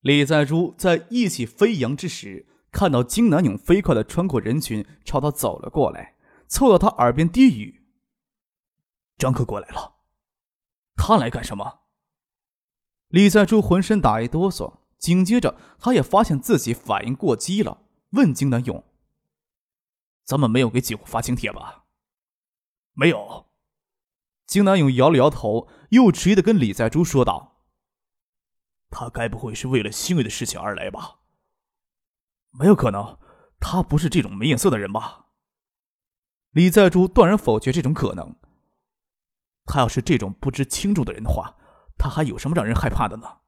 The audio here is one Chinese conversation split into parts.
李在珠在意气飞扬之时，看到金南勇飞快的穿过人群，朝他走了过来，凑到他耳边低语：“张克过来了，他来干什么？”李在珠浑身打一哆嗦，紧接着他也发现自己反应过激了，问金南勇：“咱们没有给姐夫发请帖吧？”“没有。”金南勇摇了摇头，又迟疑的跟李在珠说道。他该不会是为了星宇的事情而来吧？没有可能，他不是这种没眼色的人吧？李在珠断然否决这种可能。他要是这种不知轻重的人的话，他还有什么让人害怕的呢？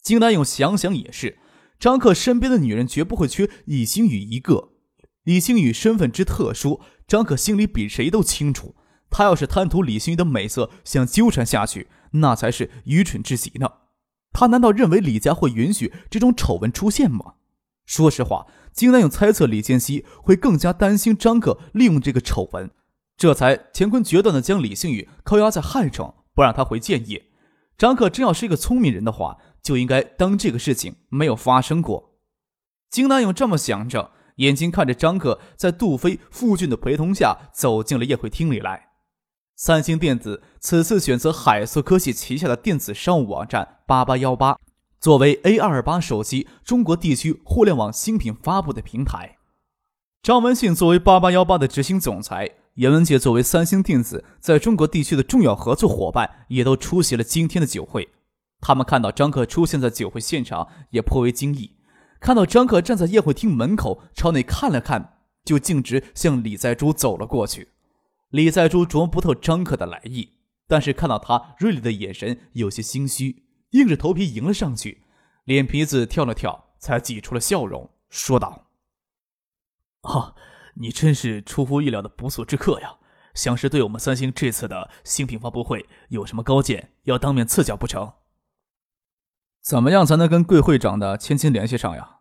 金南勇想想也是，张克身边的女人绝不会缺李星宇一个。李星宇身份之特殊，张克心里比谁都清楚。他要是贪图李星宇的美色，想纠缠下去。那才是愚蠢至极呢！他难道认为李家会允许这种丑闻出现吗？说实话，金南勇猜测李建熙会更加担心张克利用这个丑闻，这才乾坤决断的将李星宇扣押在汉城，不让他回建业。张克真要是一个聪明人的话，就应该当这个事情没有发生过。金南勇这么想着，眼睛看着张克在杜飞、傅俊的陪同下走进了宴会厅里来。三星电子此次选择海思科技旗下的电子商务网站八八幺八，作为 A 二八手机中国地区互联网新品发布的平台。张文信作为八八幺八的执行总裁，严文杰作为三星电子在中国地区的重要合作伙伴，也都出席了今天的酒会。他们看到张克出现在酒会现场，也颇为惊异。看到张克站在宴会厅门口朝内看了看，就径直向李在珠走了过去。李在珠琢磨不透张克的来意，但是看到他锐利的眼神，有些心虚，硬着头皮迎了上去，脸皮子跳了跳，才挤出了笑容，说道：“啊，你真是出乎意料的不速之客呀！想是对我们三星这次的新品发布会有什么高见，要当面赐教不成？怎么样才能跟贵会长的千金联系上呀？”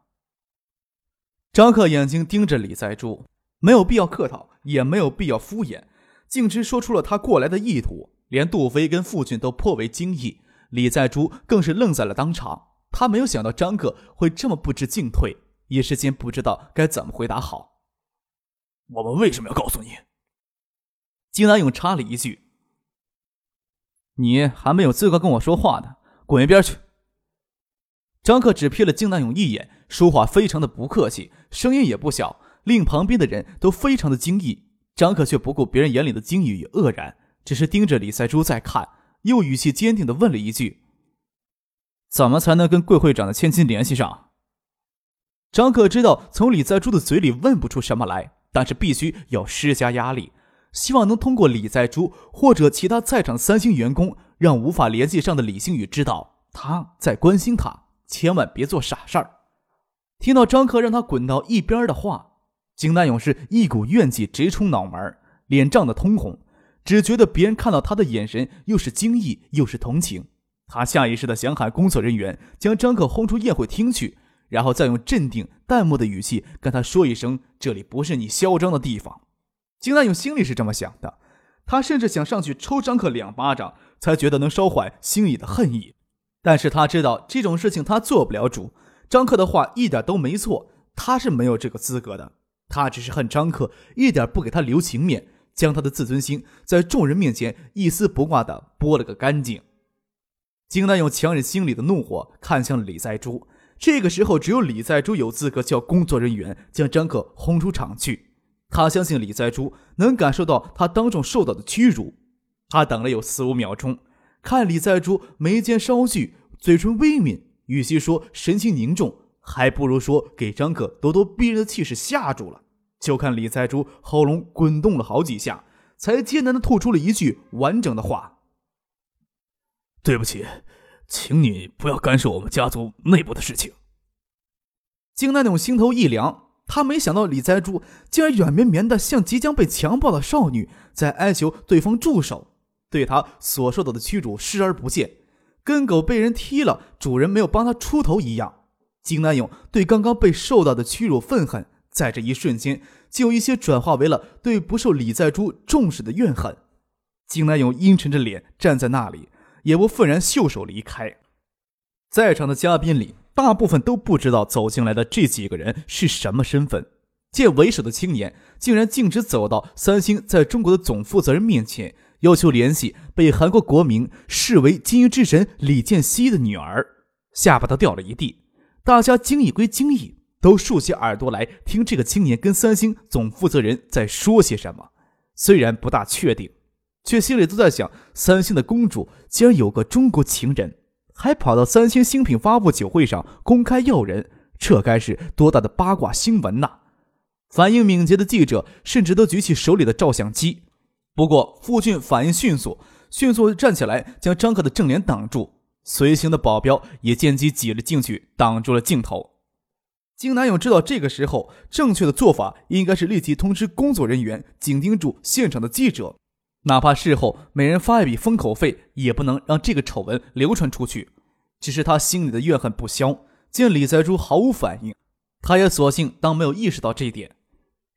张克眼睛盯着李在珠，没有必要客套，也没有必要敷衍。径直说出了他过来的意图，连杜飞跟傅俊都颇为惊异，李在珠更是愣在了当场。他没有想到张克会这么不知进退，一时间不知道该怎么回答好。我们为什么要告诉你？金南勇插了一句：“你还没有资格跟我说话呢，滚一边去！”张克只瞥了金南勇一眼，说话非常的不客气，声音也不小，令旁边的人都非常的惊异。张可却不顾别人眼里的惊异与愕然，只是盯着李在珠在看，又语气坚定的问了一句：“怎么才能跟贵会长的千金联系上？”张可知道从李在珠的嘴里问不出什么来，但是必须要施加压力，希望能通过李在珠或者其他在场三星员工，让无法联系上的李星宇知道他在关心他，千万别做傻事儿。听到张克让他滚到一边的话。景南勇是一股怨气直冲脑门，脸涨得通红，只觉得别人看到他的眼神又是惊异又是同情。他下意识的想喊工作人员将张克轰出宴会厅去，然后再用镇定淡漠的语气跟他说一声：“这里不是你嚣张的地方。”金南勇心里是这么想的，他甚至想上去抽张克两巴掌，才觉得能稍缓心里的恨意。但是他知道这种事情他做不了主，张克的话一点都没错，他是没有这个资格的。他只是恨张克一点不给他留情面，将他的自尊心在众人面前一丝不挂的剥了个干净。金南勇强忍心里的怒火，看向李在珠。这个时候，只有李在珠有资格叫工作人员将张克轰出场去。他相信李在珠能感受到他当众受到的屈辱。他等了有四五秒钟，看李在珠眉间稍聚，嘴唇微抿，与其说神情凝重。还不如说给张可咄咄逼人的气势吓住了。就看李财珠喉咙滚动了好几下，才艰难的吐出了一句完整的话：“对不起，请你不要干涉我们家族内部的事情。金南勇心头一凉，他没想到李在柱竟然软绵绵的像即将被强暴的少女，在哀求对方住手，对他所受到的屈辱视而不见，跟狗被人踢了，主人没有帮他出头一样。金南勇对刚刚被受到的屈辱愤恨，在这一瞬间就有一些转化为了对不受李在珠重视的怨恨。金南勇阴沉着脸站在那里，也不愤然袖手离开。在场的嘉宾里，大部分都不知道走进来的这几个人是什么身份。见为首的青年竟然径直走到三星在中国的总负责人面前，要求联系被韩国国民视为金鱼之神李健熙的女儿，下巴都掉了一地。大家惊异归惊异，都竖起耳朵来听这个青年跟三星总负责人在说些什么。虽然不大确定，却心里都在想：三星的公主竟然有个中国情人，还跑到三星新品发布酒会上公开要人，这该是多大的八卦新闻呐！反应敏捷的记者甚至都举起手里的照相机。不过傅俊反应迅速，迅速站起来将张克的正脸挡住。随行的保镖也见机挤了进去，挡住了镜头。金南勇知道这个时候正确的做法应该是立即通知工作人员，紧盯住现场的记者，哪怕事后每人发一笔封口费，也不能让这个丑闻流传出去。只是他心里的怨恨不消，见李在珠毫无反应，他也索性当没有意识到这一点。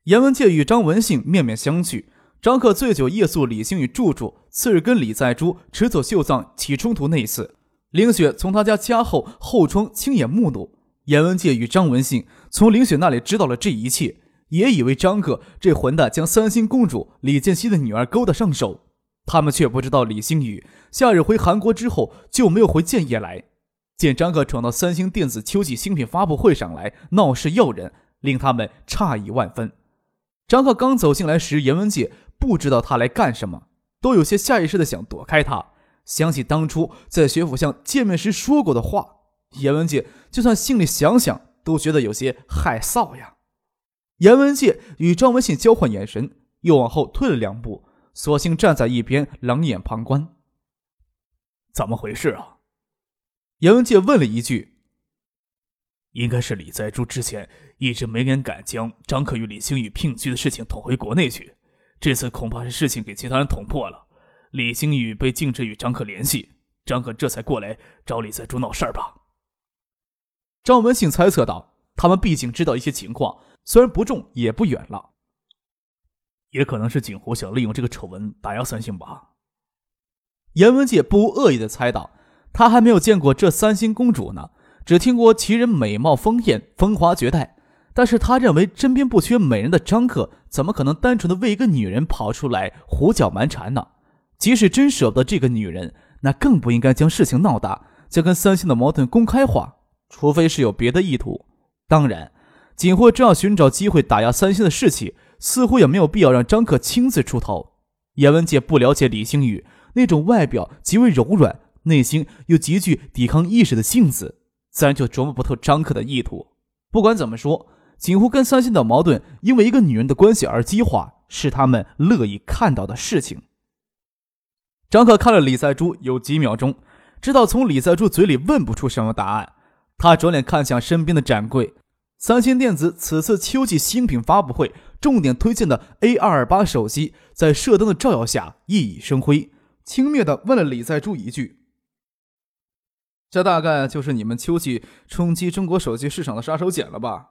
严文介与张文信面面相觑，张克醉酒夜宿李星宇住处，次日跟李在珠持走秀藏起冲突那一次。林雪从他家家后后窗亲眼目睹，严文介与张文信从林雪那里知道了这一切，也以为张克这混蛋将三星公主李建熙的女儿勾搭上手。他们却不知道李星宇夏日回韩国之后就没有回建业来。见张克闯到三星电子秋季新品发布会上来闹事要人，令他们诧异万分。张克刚走进来时，严文介不知道他来干什么，都有些下意识的想躲开他。想起当初在学府巷见面时说过的话，严文介就算心里想想，都觉得有些害臊呀。严文介与张文信交换眼神，又往后退了两步，索性站在一边冷眼旁观。怎么回事啊？严文介问了一句。应该是李在柱之前一直没人敢将张克与李星宇聘居的事情捅回国内去，这次恐怕是事情给其他人捅破了。李星宇被禁止与张可联系，张可这才过来找李在珠闹事儿吧？张文信猜测道：“他们毕竟知道一些情况，虽然不重，也不远了。也可能是景湖想利用这个丑闻打压三星吧？”严文介不无恶意的猜到：“他还没有见过这三星公主呢，只听过其人美貌丰艳、风华绝代，但是他认为身边不缺美人的张克，怎么可能单纯的为一个女人跑出来胡搅蛮缠呢？”即使真舍不得这个女人，那更不应该将事情闹大，将跟三星的矛盾公开化。除非是有别的意图。当然，景霍正要寻找机会打压三星的士气，似乎也没有必要让张克亲自出头。严文杰不了解李星宇那种外表极为柔软、内心又极具抵抗意识的性子，自然就琢磨不透张克的意图。不管怎么说，景湖跟三星的矛盾因为一个女人的关系而激化，是他们乐意看到的事情。张克看了李在珠有几秒钟，知道从李在珠嘴里问不出什么答案。他转脸看向身边的展柜，三星电子此次秋季新品发布会重点推荐的 A 二二八手机，在射灯的照耀下熠熠生辉，轻蔑地问了李在珠一句：“这大概就是你们秋季冲击中国手机市场的杀手锏了吧？”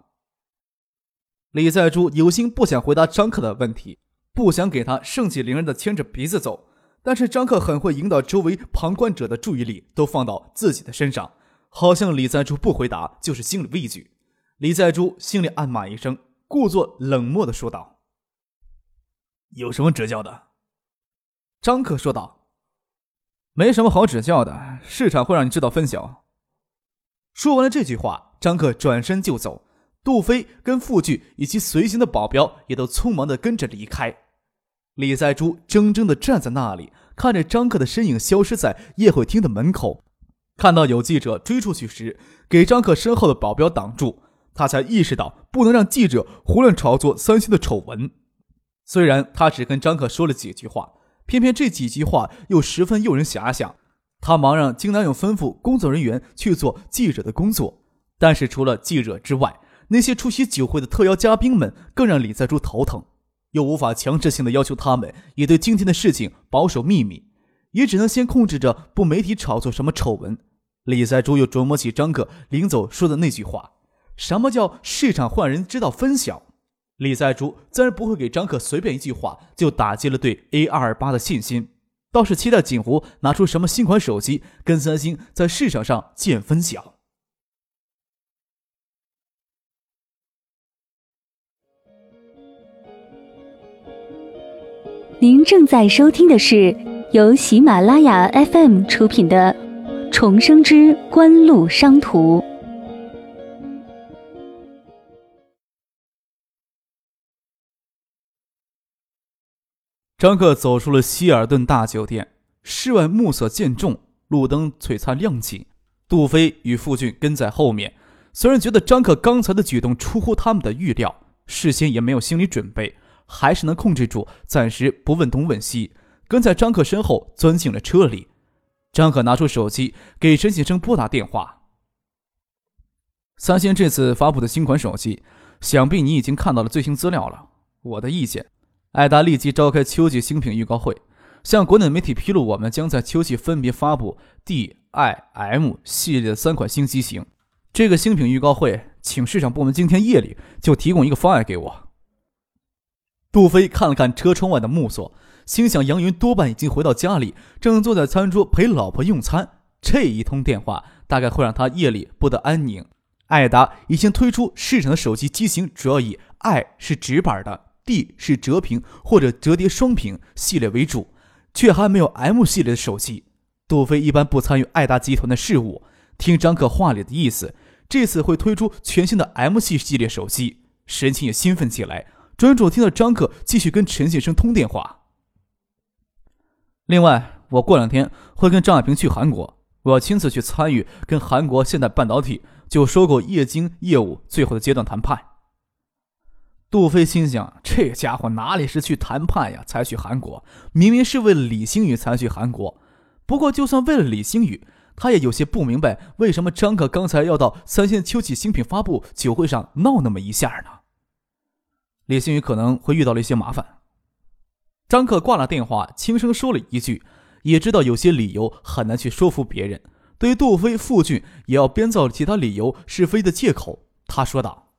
李在珠有心不想回答张克的问题，不想给他盛气凌人的牵着鼻子走。但是张克很会引导周围旁观者的注意力都放到自己的身上，好像李在珠不回答就是心理畏惧。李在珠心里暗骂一声，故作冷漠的说道：“有什么指教的？”张克说道：“没什么好指教的，市场会让你知道分晓。”说完了这句话，张克转身就走，杜飞跟傅剧以及随行的保镖也都匆忙的跟着离开。李在珠怔怔地站在那里，看着张克的身影消失在宴会厅的门口。看到有记者追出去时，给张克身后的保镖挡住，他才意识到不能让记者胡乱炒作三星的丑闻。虽然他只跟张克说了几句话，偏偏这几句话又十分诱人遐想。他忙让金南勇吩咐工作人员去做记者的工作，但是除了记者之外，那些出席酒会的特邀嘉宾们更让李在珠头疼，又无法强制性的要求他们也对今天的事情保守秘密，也只能先控制着不媒体炒作什么丑闻。李在珠又琢磨起张克临走说的那句话：“什么叫市场换人知道分晓？”李在珠自然不会给张克随便一句话就打击了对 A 二二八的信心，倒是期待锦湖拿出什么新款手机跟三星在市场上见分晓。您正在收听的是由喜马拉雅 FM 出品的《重生之官路商途》。张克走出了希尔顿大酒店，室外暮色渐重，路灯璀璨亮起。杜飞与傅俊跟在后面，虽然觉得张克刚才的举动出乎他们的预料，事先也没有心理准备。还是能控制住，暂时不问东问西，跟在张克身后钻进了车里。张可拿出手机给陈先生拨打电话。三星这次发布的新款手机，想必你已经看到了最新资料了。我的意见，爱达立即召开秋季新品预告会，向国内媒体披露我们将在秋季分别发布 D、I、M 系列的三款新机型。这个新品预告会，请市场部门今天夜里就提供一个方案给我。杜飞看了看车窗外的暮色，心想：杨云多半已经回到家里，正坐在餐桌陪老婆用餐。这一通电话大概会让他夜里不得安宁。爱达已经推出市场的手机机型，主要以 I 是直板的，D 是折屏或者折叠双屏系列为主，却还没有 M 系列的手机。杜飞一般不参与爱达集团的事务，听张可话里的意思，这次会推出全新的 M 系系列手机，神情也兴奋起来。专注听到张克继续跟陈先生通电话。另外，我过两天会跟张亚平去韩国，我要亲自去参与跟韩国现代半导体就收购液晶业务最后的阶段谈判。杜飞心想：这家伙哪里是去谈判呀？才去韩国，明明是为了李星宇才去韩国。不过，就算为了李星宇，他也有些不明白，为什么张克刚才要到三星秋季新品发布酒会上闹那么一下呢？李星宇可能会遇到了一些麻烦。张克挂了电话，轻声说了一句：“也知道有些理由很难去说服别人。”对于杜飞、傅俊也要编造其他理由是非的借口。他说道：“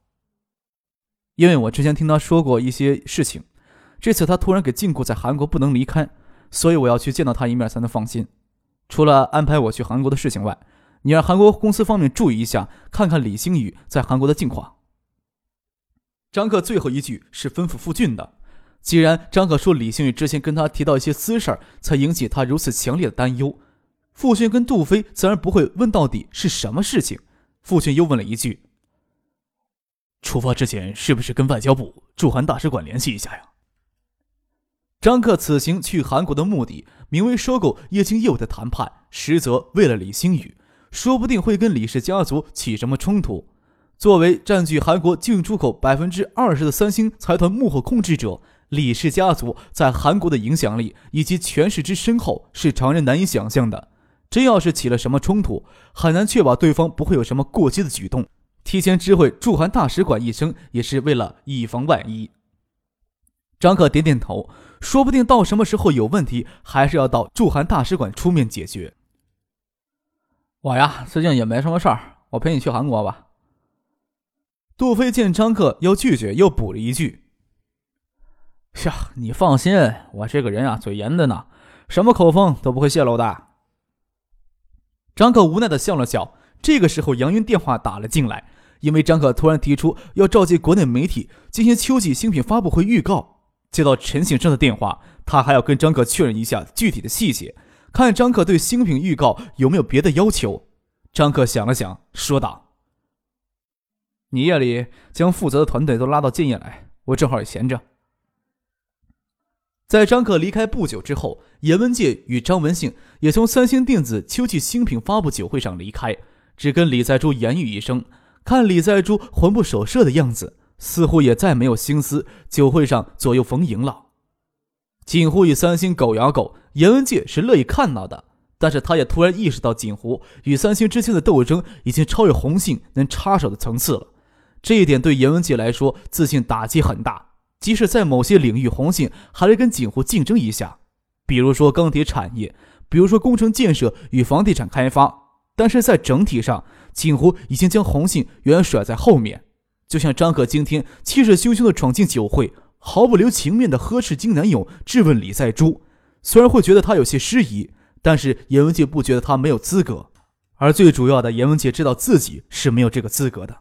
因为我之前听他说过一些事情，这次他突然给禁锢在韩国不能离开，所以我要去见到他一面才能放心。除了安排我去韩国的事情外，你让韩国公司方面注意一下，看看李星宇在韩国的近况。”张克最后一句是吩咐傅俊的。既然张克说李星宇之前跟他提到一些私事儿，才引起他如此强烈的担忧，傅俊跟杜飞自然不会问到底是什么事情。傅俊又问了一句：“出发之前是不是跟外交部驻韩大使馆联系一下呀？”张克此行去韩国的目的，名为收购液晶业务的谈判，实则为了李星宇，说不定会跟李氏家族起什么冲突。作为占据韩国进出口百分之二十的三星财团幕后控制者，李氏家族在韩国的影响力以及权势之深厚是常人难以想象的。真要是起了什么冲突，很难确保对方不会有什么过激的举动。提前知会驻韩大使馆一声，也是为了以防万一。张克点点头，说不定到什么时候有问题，还是要到驻韩大使馆出面解决。我呀，最近也没什么事儿，我陪你去韩国吧。杜飞见张克要拒绝，又补了一句：“呀，你放心，我这个人啊，嘴严的呢，什么口风都不会泄露的。”张克无奈的笑了笑。这个时候，杨云电话打了进来，因为张克突然提出要召集国内媒体进行秋季新品发布会预告。接到陈先生的电话，他还要跟张克确认一下具体的细节，看张克对新品预告有没有别的要求。张克想了想，说道。你夜里将负责的团队都拉到建业来，我正好也闲着。在张克离开不久之后，严文介与张文信也从三星电子秋季新品发布酒会上离开，只跟李在珠言语一声。看李在珠魂不守舍的样子，似乎也再没有心思酒会上左右逢迎了。锦湖与三星狗咬狗，严文介是乐意看到的，但是他也突然意识到锦湖与三星之间的斗争已经超越红信能插手的层次了。这一点对严文杰来说自信打击很大。即使在某些领域，红信还得跟锦湖竞争一下，比如说钢铁产业，比如说工程建设与房地产开发。但是在整体上，锦湖已经将红信远远甩在后面。就像张可今天气势汹汹的闯进酒会，毫不留情面的呵斥金南勇，质问李在珠。虽然会觉得他有些失仪，但是严文杰不觉得他没有资格。而最主要的，严文杰知道自己是没有这个资格的。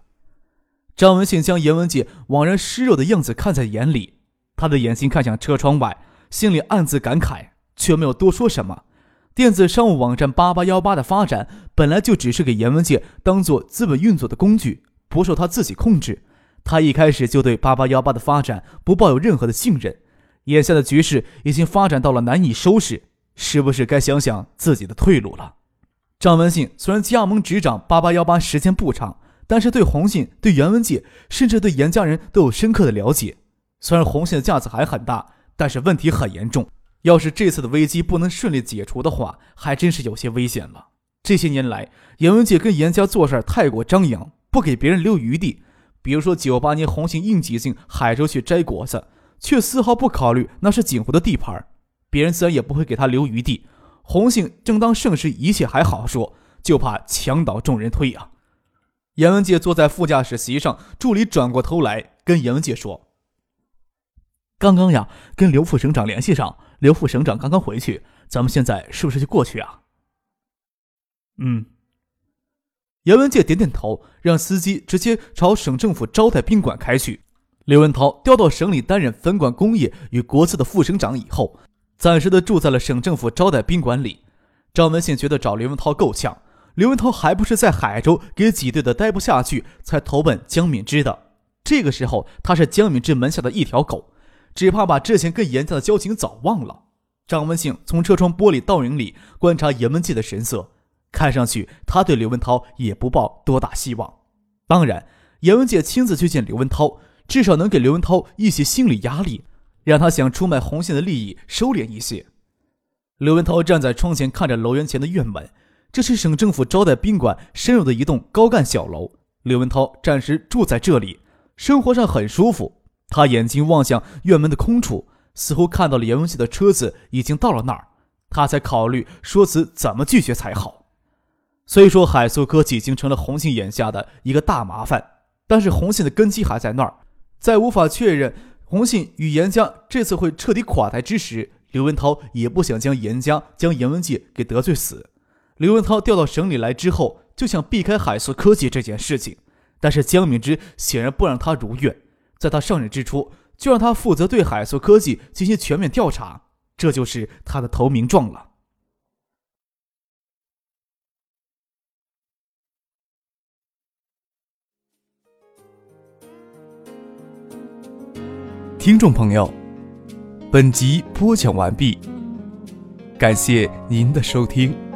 张文信将严文杰惘然失落的样子看在眼里，他的眼睛看向车窗外，心里暗自感慨，却没有多说什么。电子商务网站八八幺八的发展本来就只是给严文杰当做资本运作的工具，不受他自己控制。他一开始就对八八幺八的发展不抱有任何的信任。眼下的局势已经发展到了难以收拾，是不是该想想自己的退路了？张文信虽然加盟执掌八八幺八时间不长。但是对红信、对袁文界，甚至对严家人都有深刻的了解。虽然红信的架子还很大，但是问题很严重。要是这次的危机不能顺利解除的话，还真是有些危险了。这些年来，严文杰跟严家做事太过张扬，不给别人留余地。比如说，九八年红信硬挤进海州去摘果子，却丝毫不考虑那是景湖的地盘，别人自然也不会给他留余地。红信正当盛世，一切还好说，就怕墙倒众人推啊。严文杰坐在副驾驶席上，助理转过头来跟严文杰说：“刚刚呀，跟刘副省长联系上，刘副省长刚刚回去，咱们现在是不是就过去啊？”嗯。严文杰点点头，让司机直接朝省政府招待宾馆开去。刘文涛调到省里担任分管工业与国资的副省长以后，暂时的住在了省政府招待宾馆里。张文信觉得找刘文涛够呛。刘文涛还不是在海州给挤兑的待不下去，才投奔江敏之的。这个时候，他是江敏之门下的一条狗，只怕把之前跟严家的交情早忘了。张文庆从车窗玻璃倒影里观察严文杰的神色，看上去他对刘文涛也不抱多大希望。当然，严文杰亲自去见刘文涛，至少能给刘文涛一些心理压力，让他想出卖红线的利益收敛一些。刘文涛站在窗前，看着楼园前的院门。这是省政府招待宾馆深入的一栋高干小楼。刘文涛暂时住在这里，生活上很舒服。他眼睛望向院门的空处，似乎看到了严文杰的车子已经到了那儿。他才考虑说辞怎么拒绝才好。虽说海素科技已经成了红信眼下的一个大麻烦，但是红信的根基还在那儿。在无法确认红信与严家这次会彻底垮台之时，刘文涛也不想将严家将严文杰给得罪死。刘文涛调到省里来之后，就想避开海素科技这件事情，但是江敏之显然不让他如愿，在他上任之初就让他负责对海素科技进行全面调查，这就是他的投名状了。听众朋友，本集播讲完毕，感谢您的收听。